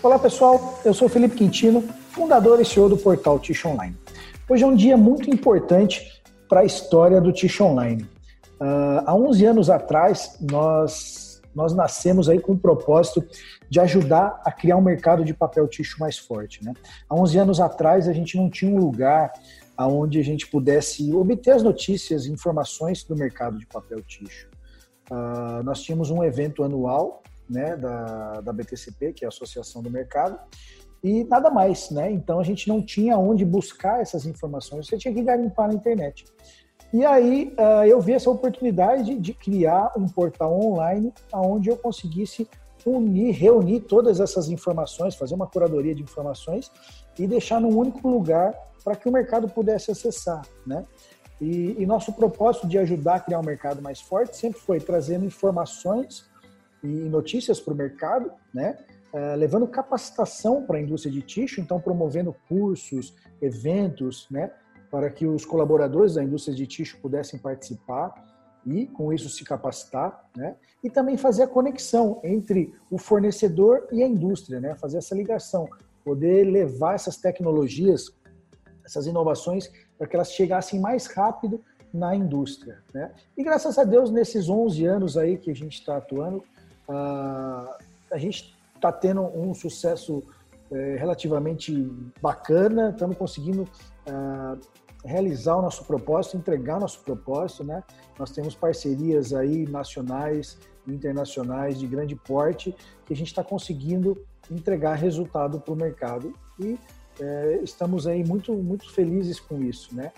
Olá pessoal, eu sou Felipe Quintino, fundador e CEO do portal Tish Online. Hoje é um dia muito importante para a história do Tish Online. Uh, há 11 anos atrás, nós, nós nascemos aí com o propósito de ajudar a criar um mercado de papel ticho mais forte. Né? Há 11 anos atrás, a gente não tinha um lugar onde a gente pudesse obter as notícias e informações do mercado de papel ticho. Uh, nós tínhamos um evento anual né, da, da BTCP, que é a Associação do Mercado, e nada mais, né? Então a gente não tinha onde buscar essas informações, você tinha que garimpar na internet. E aí uh, eu vi essa oportunidade de criar um portal online onde eu conseguisse unir, reunir todas essas informações, fazer uma curadoria de informações e deixar num único lugar para que o mercado pudesse acessar, né? E, e, nosso propósito de ajudar a criar um mercado mais forte sempre foi trazendo informações e notícias para o mercado, né? Uh, levando capacitação para a indústria de tixo, então promovendo cursos, eventos, né? Para que os colaboradores da indústria de tixo pudessem participar e, com isso, se capacitar, né? E também fazer a conexão entre o fornecedor e a indústria, né? Fazer essa ligação, poder levar essas tecnologias, essas inovações, para que elas chegassem mais rápido na indústria, né? E graças a Deus, nesses 11 anos aí que a gente está atuando, a gente está tendo um sucesso é, relativamente bacana, estamos conseguindo uh, realizar o nosso propósito, entregar nosso propósito, né? Nós temos parcerias aí nacionais e internacionais de grande porte que a gente está conseguindo entregar resultado para o mercado e é, estamos aí muito muito felizes com isso, né?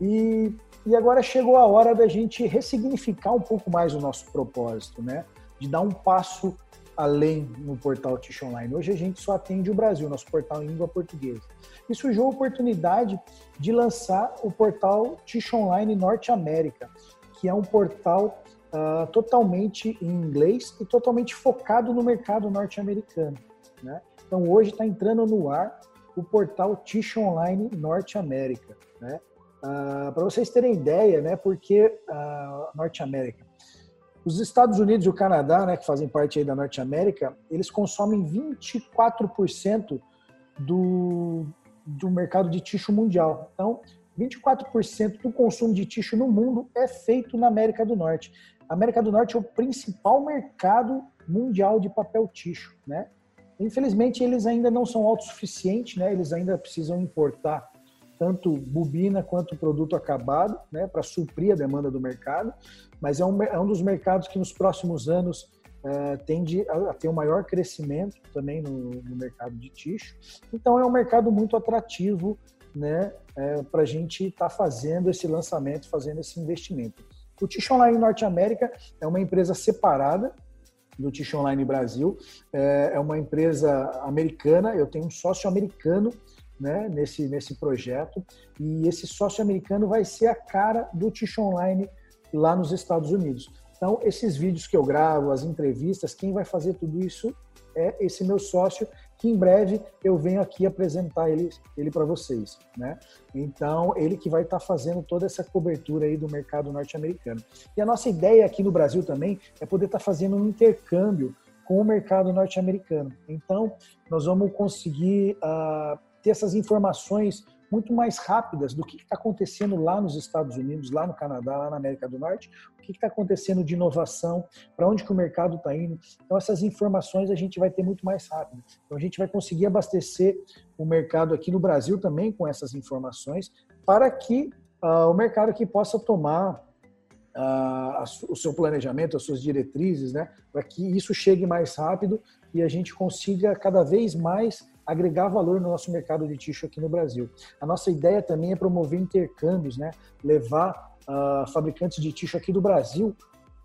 E, e agora chegou a hora da gente ressignificar um pouco mais o nosso propósito, né? De dar um passo além no portal Tish Online. Hoje a gente só atende o Brasil, nosso portal em língua portuguesa. E surgiu a oportunidade de lançar o portal Tish Online Norte América, que é um portal uh, totalmente em inglês e totalmente focado no mercado norte-americano. Né? Então hoje está entrando no ar o portal Tish Online Norte América. Né? Uh, Para vocês terem ideia, né, porque uh, Norte América os Estados Unidos e o Canadá, né, que fazem parte aí da Norte América, eles consomem 24% do, do mercado de tixo mundial. Então, 24% do consumo de tixo no mundo é feito na América do Norte. A América do Norte é o principal mercado mundial de papel tixo, né? Infelizmente, eles ainda não são autossuficientes, né? Eles ainda precisam importar tanto bobina quanto produto acabado, né, para suprir a demanda do mercado, mas é um, é um dos mercados que nos próximos anos é, tende a, a, ter um maior crescimento também no, no, mercado de tixo. Então é um mercado muito atrativo né, é, para a gente estar tá fazendo esse lançamento, fazendo esse investimento. O Tish Online Norte América é uma empresa separada do Tish Online Brasil, é, é uma empresa americana, eu tenho um sócio americano né, nesse, nesse projeto. E esse sócio americano vai ser a cara do Tish Online lá nos Estados Unidos. Então, esses vídeos que eu gravo, as entrevistas, quem vai fazer tudo isso é esse meu sócio, que em breve eu venho aqui apresentar ele, ele para vocês, né? Então, ele que vai estar tá fazendo toda essa cobertura aí do mercado norte-americano. E a nossa ideia aqui no Brasil também é poder estar tá fazendo um intercâmbio com o mercado norte-americano. Então, nós vamos conseguir uh, ter essas informações muito mais rápidas do que está acontecendo lá nos Estados Unidos, lá no Canadá, lá na América do Norte, o que está acontecendo de inovação, para onde que o mercado está indo. Então, essas informações a gente vai ter muito mais rápido. Então, a gente vai conseguir abastecer o mercado aqui no Brasil também com essas informações, para que uh, o mercado aqui possa tomar Uh, o seu planejamento, as suas diretrizes, né, para que isso chegue mais rápido e a gente consiga cada vez mais agregar valor no nosso mercado de tixo aqui no Brasil. A nossa ideia também é promover intercâmbios, né? levar uh, fabricantes de tixo aqui do Brasil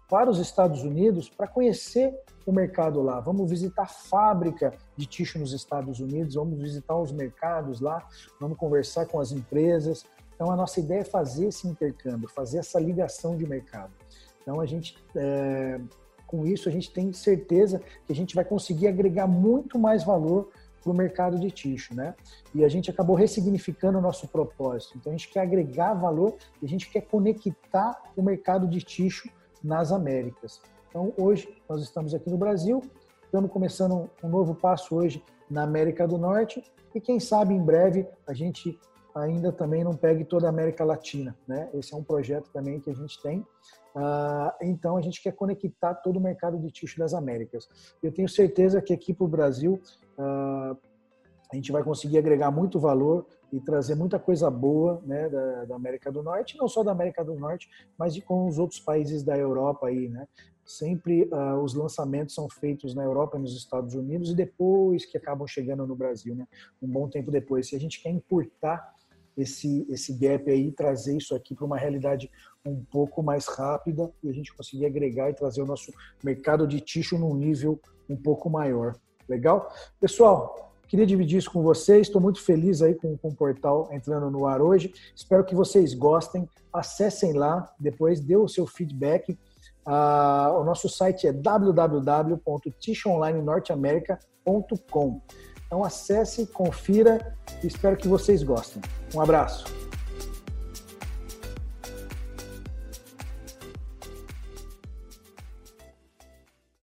para os Estados Unidos para conhecer o mercado lá. Vamos visitar fábrica de tixo nos Estados Unidos, vamos visitar os mercados lá, vamos conversar com as empresas. Então, a nossa ideia é fazer esse intercâmbio, fazer essa ligação de mercado. Então, a gente, é, com isso, a gente tem certeza que a gente vai conseguir agregar muito mais valor para o mercado de tixo, né? E a gente acabou ressignificando o nosso propósito. Então a gente quer agregar valor e a gente quer conectar o mercado de tixo nas Américas. Então hoje nós estamos aqui no Brasil, Estamos começando um novo passo hoje na América do Norte e quem sabe em breve a gente ainda também não pegue toda a América Latina, né? Esse é um projeto também que a gente tem. Uh, então a gente quer conectar todo o mercado de tixo das Américas. Eu tenho certeza que aqui para o Brasil uh, a gente vai conseguir agregar muito valor e trazer muita coisa boa né, da, da, América do Norte, não só da América do Norte, mas de com os outros países da Europa aí, né? Sempre uh, os lançamentos são feitos na Europa e nos Estados Unidos e depois que acabam chegando no Brasil, né? Um bom tempo depois. Se a gente quer importar esse, esse gap aí, trazer isso aqui para uma realidade um pouco mais rápida e a gente conseguir agregar e trazer o nosso mercado de tixo num nível um pouco maior. Legal? Pessoal, queria dividir isso com vocês. Estou muito feliz aí com, com o portal entrando no ar hoje. Espero que vocês gostem. Acessem lá, depois dê o seu feedback. Uh, o nosso site é www.tishonlinenorteamerica.com. Então acesse, confira e espero que vocês gostem. Um abraço.